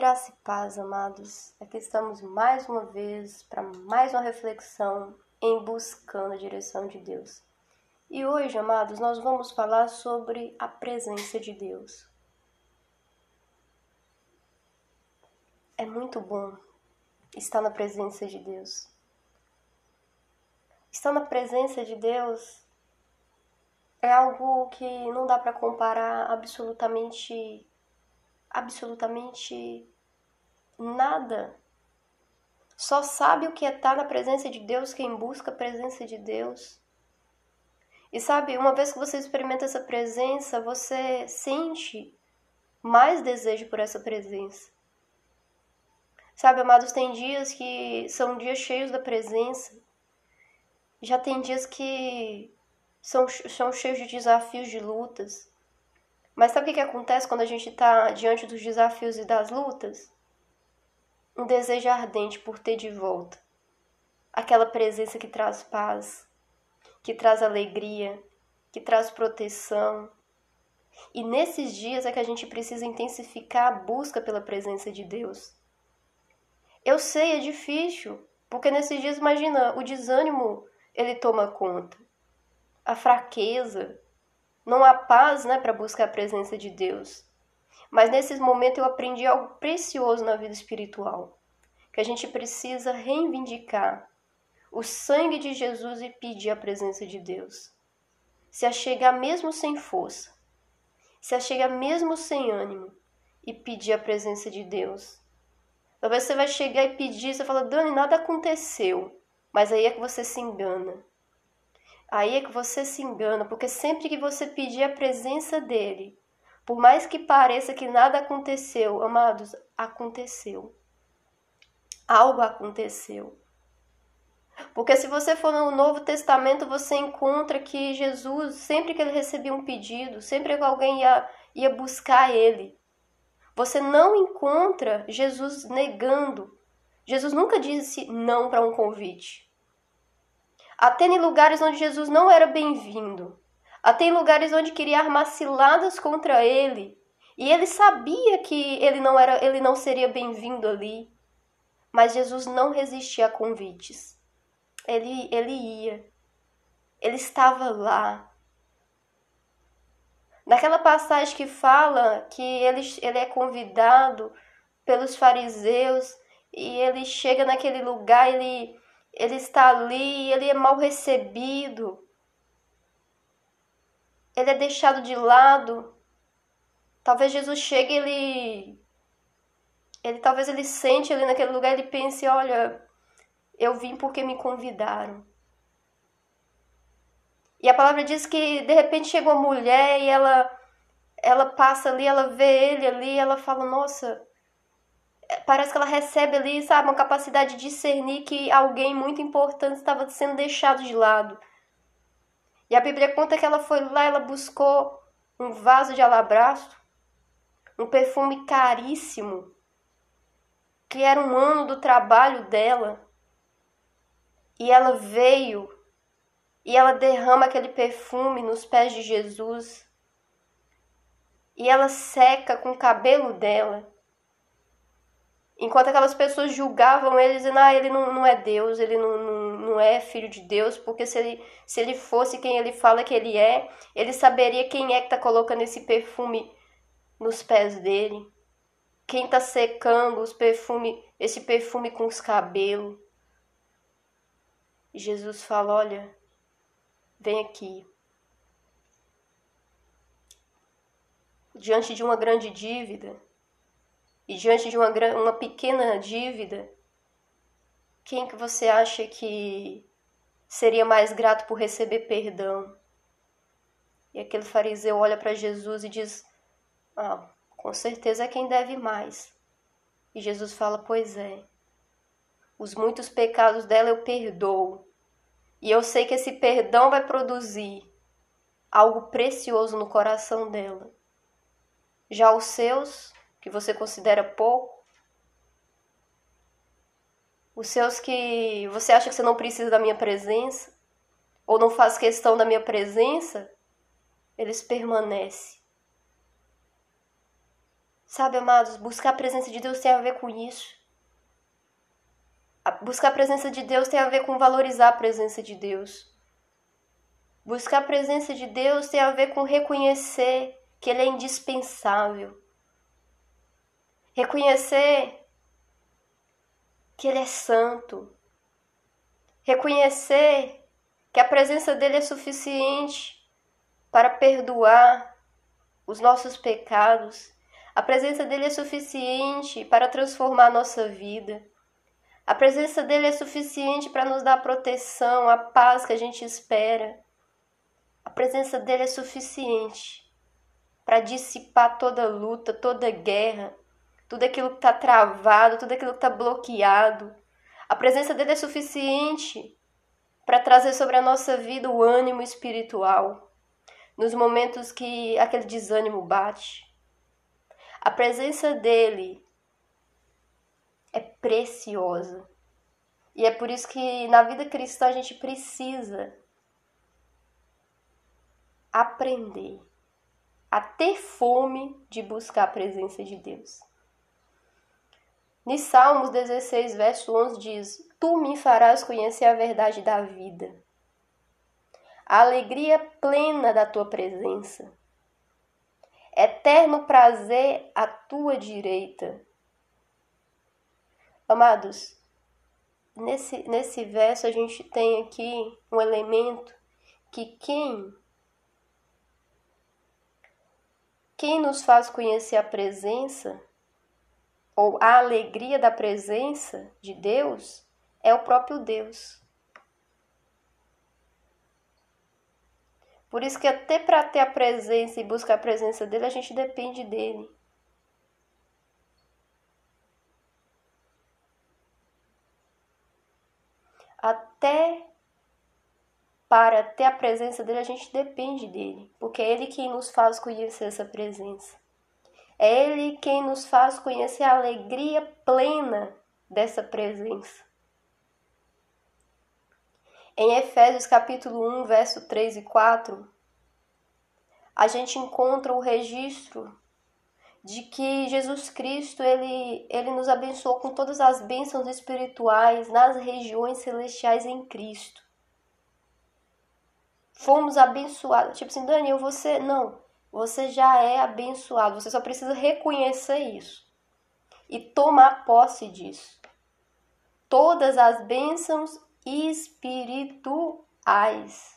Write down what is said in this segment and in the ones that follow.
Graça e paz, amados. Aqui estamos mais uma vez para mais uma reflexão em buscando a direção de Deus. E hoje, amados, nós vamos falar sobre a presença de Deus. É muito bom estar na presença de Deus. Estar na presença de Deus é algo que não dá para comparar absolutamente absolutamente nada. Só sabe o que é estar na presença de Deus quem busca a presença de Deus. E sabe, uma vez que você experimenta essa presença, você sente mais desejo por essa presença. Sabe, amados, tem dias que são dias cheios da presença. Já tem dias que são, são cheios de desafios, de lutas. Mas sabe o que, que acontece quando a gente está diante dos desafios e das lutas? Um desejo ardente por ter de volta aquela presença que traz paz, que traz alegria, que traz proteção. E nesses dias é que a gente precisa intensificar a busca pela presença de Deus. Eu sei, é difícil, porque nesses dias, imagina, o desânimo ele toma conta, a fraqueza, não há paz né, para buscar a presença de Deus. Mas nesses momentos eu aprendi algo precioso na vida espiritual, que a gente precisa reivindicar o sangue de Jesus e pedir a presença de Deus. Se achegar mesmo sem força, se achegar mesmo sem ânimo e pedir a presença de Deus. Talvez você vai chegar e pedir, você fala, Dani, nada aconteceu. Mas aí é que você se engana. Aí é que você se engana, porque sempre que você pedir a presença dele, por mais que pareça que nada aconteceu, amados, aconteceu. Algo aconteceu. Porque se você for no Novo Testamento, você encontra que Jesus, sempre que ele recebia um pedido, sempre que alguém ia, ia buscar ele, você não encontra Jesus negando. Jesus nunca disse não para um convite até em lugares onde Jesus não era bem-vindo, até em lugares onde queria armar ciladas contra ele, e ele sabia que ele não era, ele não seria bem-vindo ali. Mas Jesus não resistia a convites. Ele ele ia. Ele estava lá. Naquela passagem que fala que ele, ele é convidado pelos fariseus e ele chega naquele lugar, ele ele está ali, ele é mal recebido, ele é deixado de lado. Talvez Jesus chegue, ele, ele talvez ele sente ali naquele lugar, ele pense, olha, eu vim porque me convidaram. E a palavra diz que de repente chegou uma mulher e ela ela passa ali, ela vê ele ali, ela fala, nossa, parece que ela recebe ali, sabe, uma capacidade de discernir que alguém muito importante estava sendo deixado de lado. E a Bíblia conta que ela foi lá, ela buscou um vaso de alabastro, um perfume caríssimo, que era um ano do trabalho dela. E ela veio e ela derrama aquele perfume nos pés de Jesus. E ela seca com o cabelo dela. Enquanto aquelas pessoas julgavam ele, dizendo, ah, ele não, não é Deus, ele não, não, não é filho de Deus, porque se ele, se ele fosse quem ele fala que ele é, ele saberia quem é que está colocando esse perfume nos pés dele. Quem está secando os perfume, esse perfume com os cabelos. Jesus fala, olha, vem aqui. Diante de uma grande dívida, e diante de uma, uma pequena dívida, quem que você acha que seria mais grato por receber perdão? E aquele fariseu olha para Jesus e diz: Ah, com certeza é quem deve mais. E Jesus fala: Pois é, os muitos pecados dela eu perdoo. E eu sei que esse perdão vai produzir algo precioso no coração dela. Já os seus que você considera pouco, os seus que você acha que você não precisa da minha presença, ou não faz questão da minha presença, eles permanecem. Sabe, amados, buscar a presença de Deus tem a ver com isso. Buscar a presença de Deus tem a ver com valorizar a presença de Deus. Buscar a presença de Deus tem a ver com reconhecer que Ele é indispensável. Reconhecer que Ele é santo. Reconhecer que a presença dele é suficiente para perdoar os nossos pecados. A presença dele é suficiente para transformar a nossa vida. A presença dele é suficiente para nos dar a proteção, a paz que a gente espera. A presença dele é suficiente para dissipar toda luta, toda guerra, tudo aquilo que está travado, tudo aquilo que está bloqueado. A presença dele é suficiente para trazer sobre a nossa vida o ânimo espiritual, nos momentos que aquele desânimo bate. A presença dele é preciosa. E é por isso que na vida cristã a gente precisa aprender a ter fome de buscar a presença de Deus. Em Salmos 16, verso 11 diz: Tu me farás conhecer a verdade da vida, a alegria plena da tua presença, eterno prazer à tua direita. Amados, nesse, nesse verso a gente tem aqui um elemento que quem quem nos faz conhecer a presença ou a alegria da presença de Deus é o próprio Deus. Por isso que até para ter a presença e buscar a presença dele, a gente depende dele. até para ter a presença dele, a gente depende dele, porque é ele quem nos faz conhecer essa presença. É ele quem nos faz conhecer a alegria plena dessa presença. Em Efésios capítulo 1, verso 3 e 4, a gente encontra o registro de que Jesus Cristo ele, ele nos abençoou com todas as bênçãos espirituais nas regiões celestiais em Cristo. Fomos abençoados. Tipo assim, Daniel, você. Não. Você já é abençoado. Você só precisa reconhecer isso e tomar posse disso. Todas as bênçãos espirituais.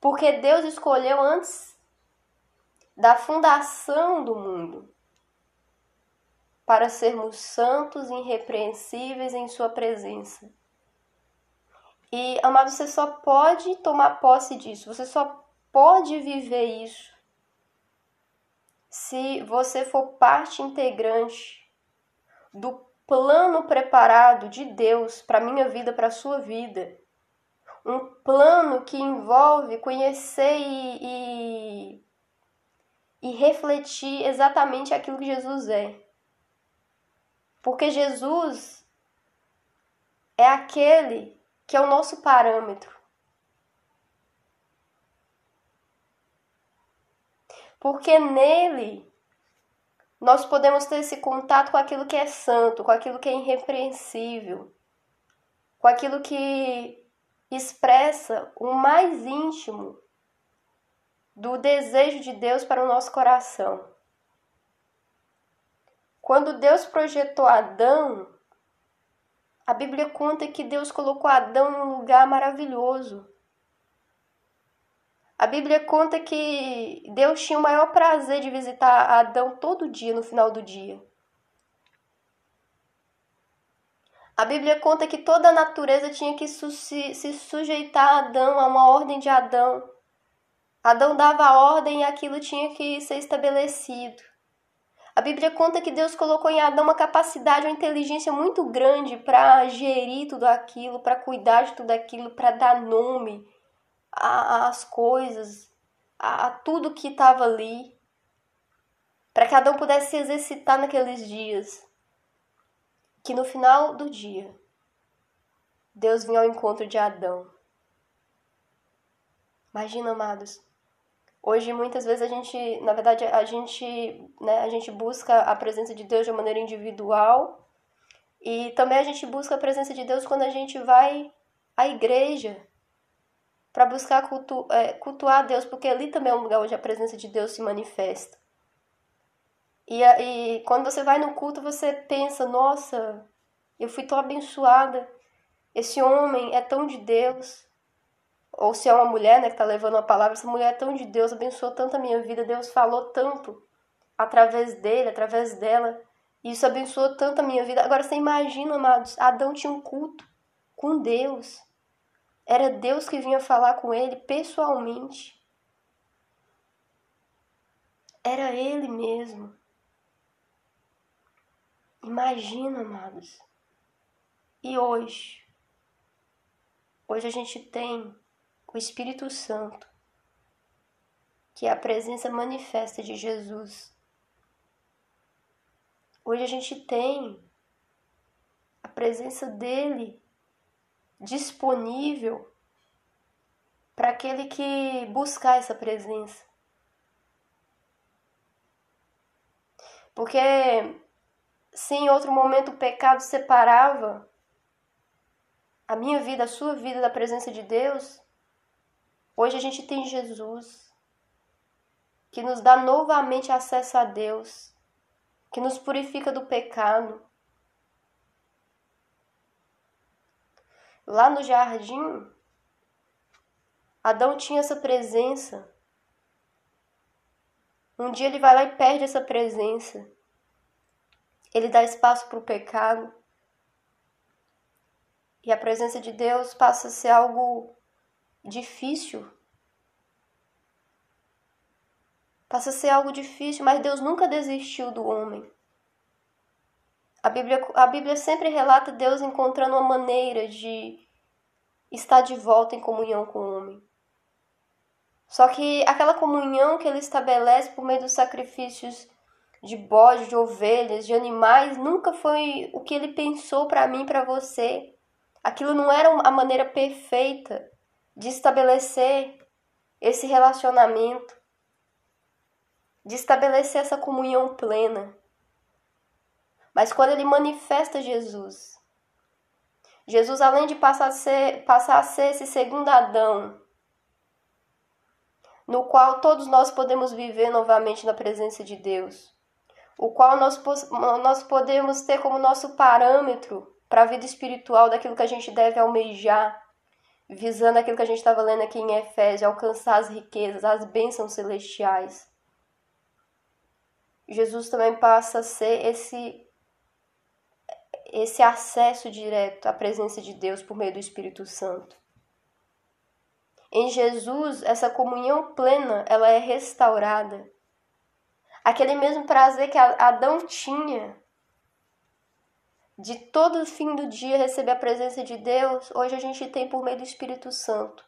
Porque Deus escolheu antes da fundação do mundo, para sermos santos e irrepreensíveis em Sua presença. E, amado, você só pode tomar posse disso, você só pode viver isso se você for parte integrante do plano preparado de Deus para minha vida, para a sua vida. Um plano que envolve conhecer e, e e refletir exatamente aquilo que Jesus é. Porque Jesus é aquele que é o nosso parâmetro. Porque nele nós podemos ter esse contato com aquilo que é santo, com aquilo que é irrepreensível, com aquilo que expressa o mais íntimo do desejo de Deus para o nosso coração. Quando Deus projetou Adão, a Bíblia conta que Deus colocou Adão em um lugar maravilhoso. A Bíblia conta que Deus tinha o maior prazer de visitar Adão todo dia no final do dia. A Bíblia conta que toda a natureza tinha que se sujeitar a Adão, a uma ordem de Adão. Adão dava ordem e aquilo tinha que ser estabelecido. A Bíblia conta que Deus colocou em Adão uma capacidade, uma inteligência muito grande para gerir tudo aquilo, para cuidar de tudo aquilo, para dar nome às coisas, a, a tudo que estava ali, para que Adão pudesse se exercitar naqueles dias. Que no final do dia, Deus vinha ao encontro de Adão. Imagina, amados, Hoje muitas vezes a gente, na verdade, a gente, né, a gente busca a presença de Deus de uma maneira individual e também a gente busca a presença de Deus quando a gente vai à igreja para buscar cultu é, cultuar a Deus, porque ali também é um lugar onde a presença de Deus se manifesta. E, e quando você vai no culto, você pensa, nossa, eu fui tão abençoada, esse homem é tão de Deus, ou se é uma mulher né, que está levando a palavra, essa mulher é tão de Deus, abençoou tanto a minha vida, Deus falou tanto através dele, através dela, e isso abençoou tanto a minha vida. Agora você imagina, amados, Adão tinha um culto com Deus. Era Deus que vinha falar com ele pessoalmente. Era ele mesmo. Imagina, amados. E hoje? Hoje a gente tem o Espírito Santo, que é a presença manifesta de Jesus. Hoje a gente tem a presença dele disponível para aquele que buscar essa presença. Porque se em outro momento o pecado separava a minha vida, a sua vida da presença de Deus, Hoje a gente tem Jesus, que nos dá novamente acesso a Deus, que nos purifica do pecado. Lá no jardim, Adão tinha essa presença. Um dia ele vai lá e perde essa presença. Ele dá espaço para o pecado. E a presença de Deus passa a ser algo difícil. Passa a ser algo difícil, mas Deus nunca desistiu do homem. A Bíblia, a Bíblia sempre relata Deus encontrando uma maneira de estar de volta em comunhão com o homem. Só que aquela comunhão que ele estabelece por meio dos sacrifícios de bode, de ovelhas, de animais, nunca foi o que ele pensou para mim, para você. Aquilo não era a maneira perfeita de estabelecer esse relacionamento, de estabelecer essa comunhão plena. Mas quando ele manifesta Jesus, Jesus, além de passar a ser, passar a ser esse segundo Adão, no qual todos nós podemos viver novamente na presença de Deus, o qual nós, nós podemos ter como nosso parâmetro para a vida espiritual daquilo que a gente deve almejar, visando aquilo que a gente estava lendo aqui em Efésios, alcançar as riquezas, as bênçãos celestiais. Jesus também passa a ser esse esse acesso direto à presença de Deus por meio do Espírito Santo. Em Jesus, essa comunhão plena, ela é restaurada. Aquele mesmo prazer que Adão tinha de todo fim do dia receber a presença de Deus, hoje a gente tem por meio do Espírito Santo.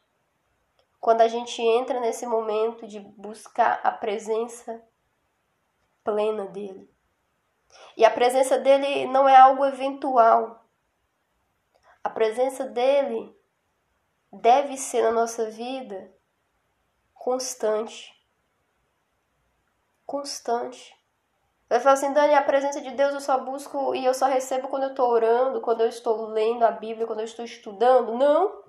Quando a gente entra nesse momento de buscar a presença plena dele. E a presença dele não é algo eventual. A presença dele deve ser na nossa vida constante. Constante. Vai falar assim, Dani, a presença de Deus eu só busco e eu só recebo quando eu estou orando, quando eu estou lendo a Bíblia, quando eu estou estudando. Não!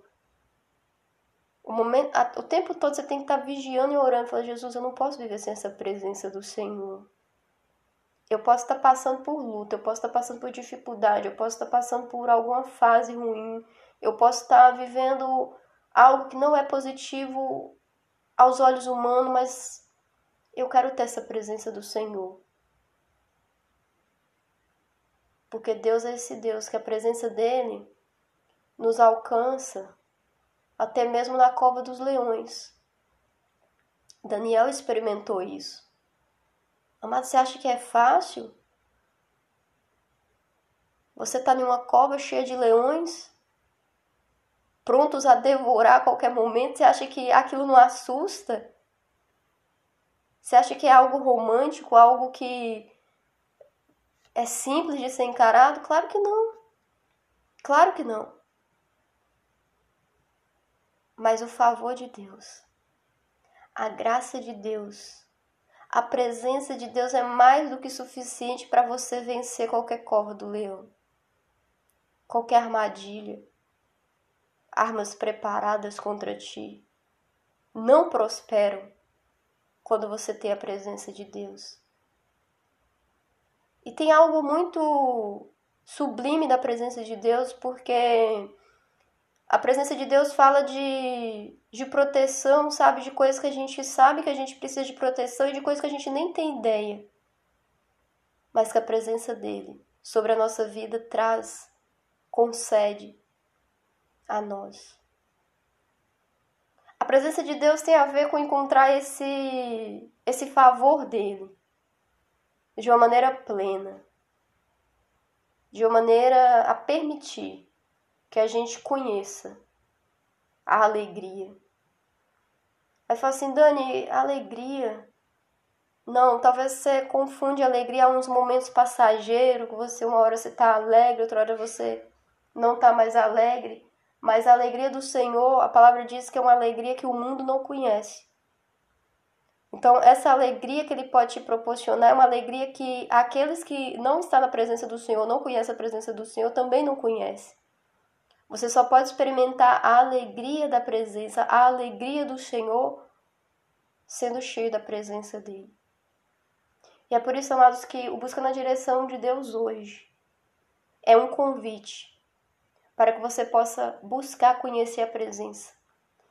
O, momento, o tempo todo você tem que estar vigiando e orando. Falar, Jesus, eu não posso viver sem essa presença do Senhor. Eu posso estar passando por luta, eu posso estar passando por dificuldade, eu posso estar passando por alguma fase ruim, eu posso estar vivendo algo que não é positivo aos olhos humanos, mas eu quero ter essa presença do Senhor. Porque Deus é esse Deus que a presença dele nos alcança até mesmo na cova dos leões. Daniel experimentou isso. Amado, você acha que é fácil? Você está em uma cova cheia de leões, prontos a devorar a qualquer momento. Você acha que aquilo não assusta? Você acha que é algo romântico, algo que é simples de ser encarado? Claro que não. Claro que não. Mas o favor de Deus, a graça de Deus, a presença de Deus é mais do que suficiente para você vencer qualquer cova do leão, qualquer armadilha, armas preparadas contra ti. Não prosperam quando você tem a presença de Deus. E tem algo muito sublime da presença de Deus, porque a presença de Deus fala de, de proteção, sabe? De coisas que a gente sabe que a gente precisa de proteção e de coisas que a gente nem tem ideia. Mas que a presença dele sobre a nossa vida traz, concede a nós. A presença de Deus tem a ver com encontrar esse, esse favor dele de uma maneira plena, de uma maneira a permitir que a gente conheça a alegria. Aí fala assim, Dani, alegria. Não, talvez você confunde alegria a uns momentos passageiros, que você uma hora você tá alegre, outra hora você não tá mais alegre. Mas a alegria do Senhor, a palavra diz que é uma alegria que o mundo não conhece. Então, essa alegria que ele pode te proporcionar é uma alegria que aqueles que não estão na presença do Senhor, não conhecem a presença do Senhor, também não conhecem. Você só pode experimentar a alegria da presença, a alegria do Senhor, sendo cheio da presença dele. E é por isso, amados, que o Busca na Direção de Deus hoje é um convite para que você possa buscar conhecer a presença,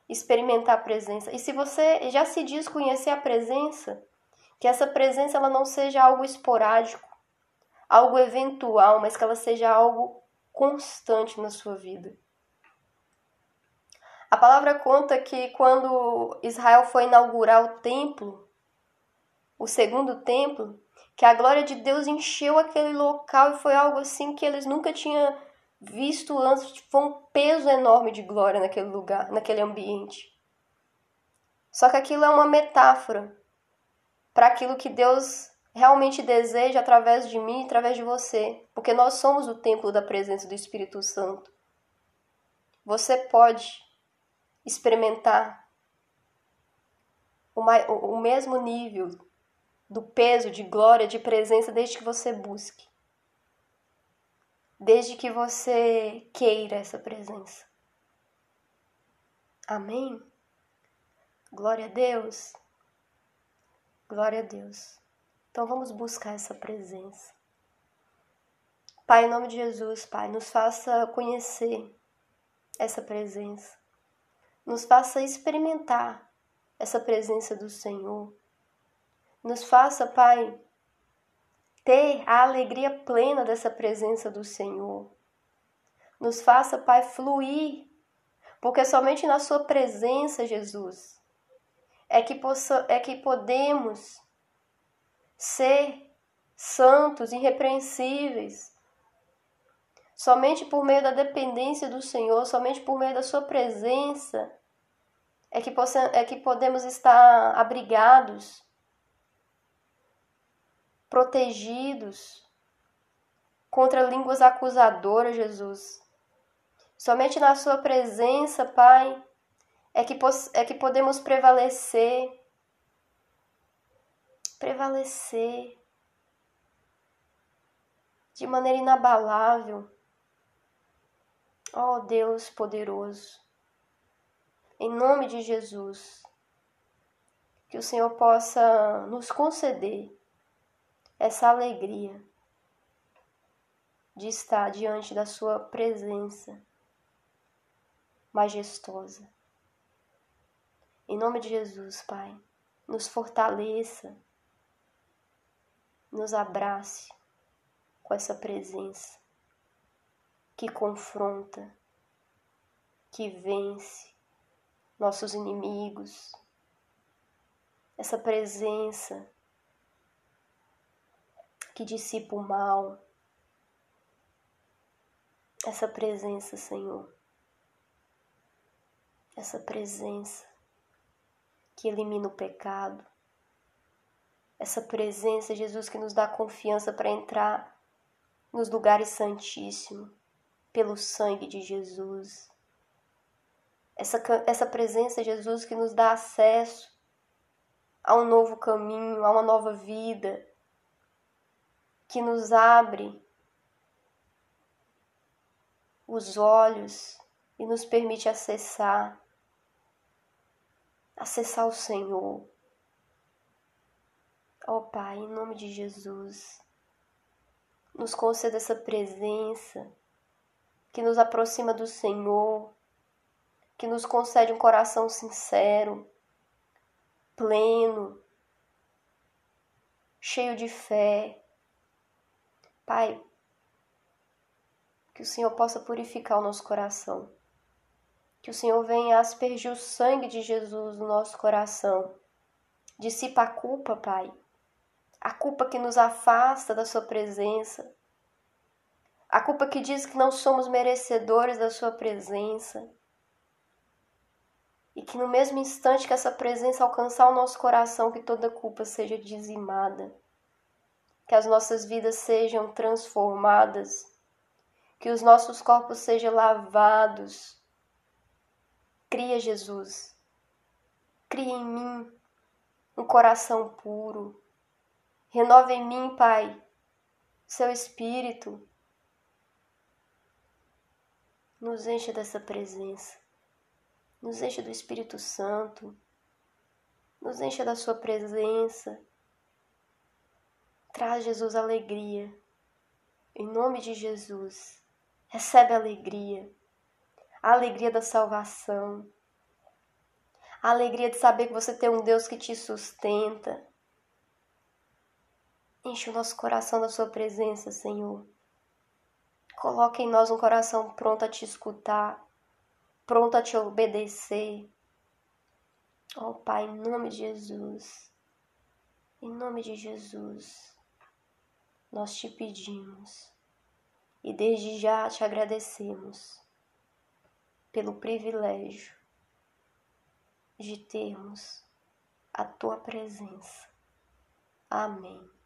experimentar a presença. E se você já se diz conhecer a presença, que essa presença ela não seja algo esporádico, algo eventual, mas que ela seja algo constante na sua vida. A palavra conta que quando Israel foi inaugurar o templo, o segundo templo, que a glória de Deus encheu aquele local e foi algo assim que eles nunca tinham visto antes. Foi um peso enorme de glória naquele lugar, naquele ambiente. Só que aquilo é uma metáfora para aquilo que Deus realmente deseja através de mim, através de você, porque nós somos o templo da presença do Espírito Santo. Você pode experimentar o mesmo nível do peso, de glória, de presença, desde que você busque. Desde que você queira essa presença. Amém? Glória a Deus. Glória a Deus. Então vamos buscar essa presença. Pai, em nome de Jesus, Pai, nos faça conhecer essa presença. Nos faça experimentar essa presença do Senhor. Nos faça, Pai, ter a alegria plena dessa presença do Senhor. Nos faça, Pai, fluir, porque somente na Sua presença, Jesus, é que, possa, é que podemos ser santos, irrepreensíveis. Somente por meio da dependência do Senhor, somente por meio da Sua presença, é que, possa, é que podemos estar abrigados, protegidos contra línguas acusadoras, Jesus. Somente na Sua presença, Pai, é que, é que podemos prevalecer prevalecer de maneira inabalável. Ó oh, Deus poderoso, em nome de Jesus, que o Senhor possa nos conceder essa alegria de estar diante da Sua presença majestosa. Em nome de Jesus, Pai, nos fortaleça nos abrace com essa presença que confronta, que vence nossos inimigos, essa presença que dissipa o mal, essa presença, Senhor, essa presença que elimina o pecado, essa presença, Jesus, que nos dá confiança para entrar nos lugares santíssimos, pelo sangue de Jesus. Essa, essa presença, Jesus, que nos dá acesso a um novo caminho, a uma nova vida, que nos abre os olhos e nos permite acessar, acessar o Senhor. Ó oh, Pai, em nome de Jesus, nos conceda essa presença que nos aproxima do Senhor, que nos concede um coração sincero, pleno, cheio de fé. Pai, que o Senhor possa purificar o nosso coração. Que o Senhor venha aspergir o sangue de Jesus no nosso coração. Dissipa a culpa, Pai. A culpa que nos afasta da Sua presença. A culpa que diz que não somos merecedores da Sua presença. E que no mesmo instante que essa presença alcançar o nosso coração, que toda culpa seja dizimada, que as nossas vidas sejam transformadas, que os nossos corpos sejam lavados. Cria Jesus, cria em mim um coração puro, renova em mim, Pai, seu espírito, nos encha dessa presença nos encha do Espírito Santo, nos encha da Sua presença. Traz, Jesus, alegria. Em nome de Jesus, recebe alegria, a alegria da salvação, a alegria de saber que você tem um Deus que te sustenta. Enche o nosso coração da Sua presença, Senhor. Coloque em nós um coração pronto a te escutar, pronto a te obedecer. Ó oh, Pai, em nome de Jesus, em nome de Jesus, nós te pedimos e desde já te agradecemos pelo privilégio de termos a tua presença. Amém.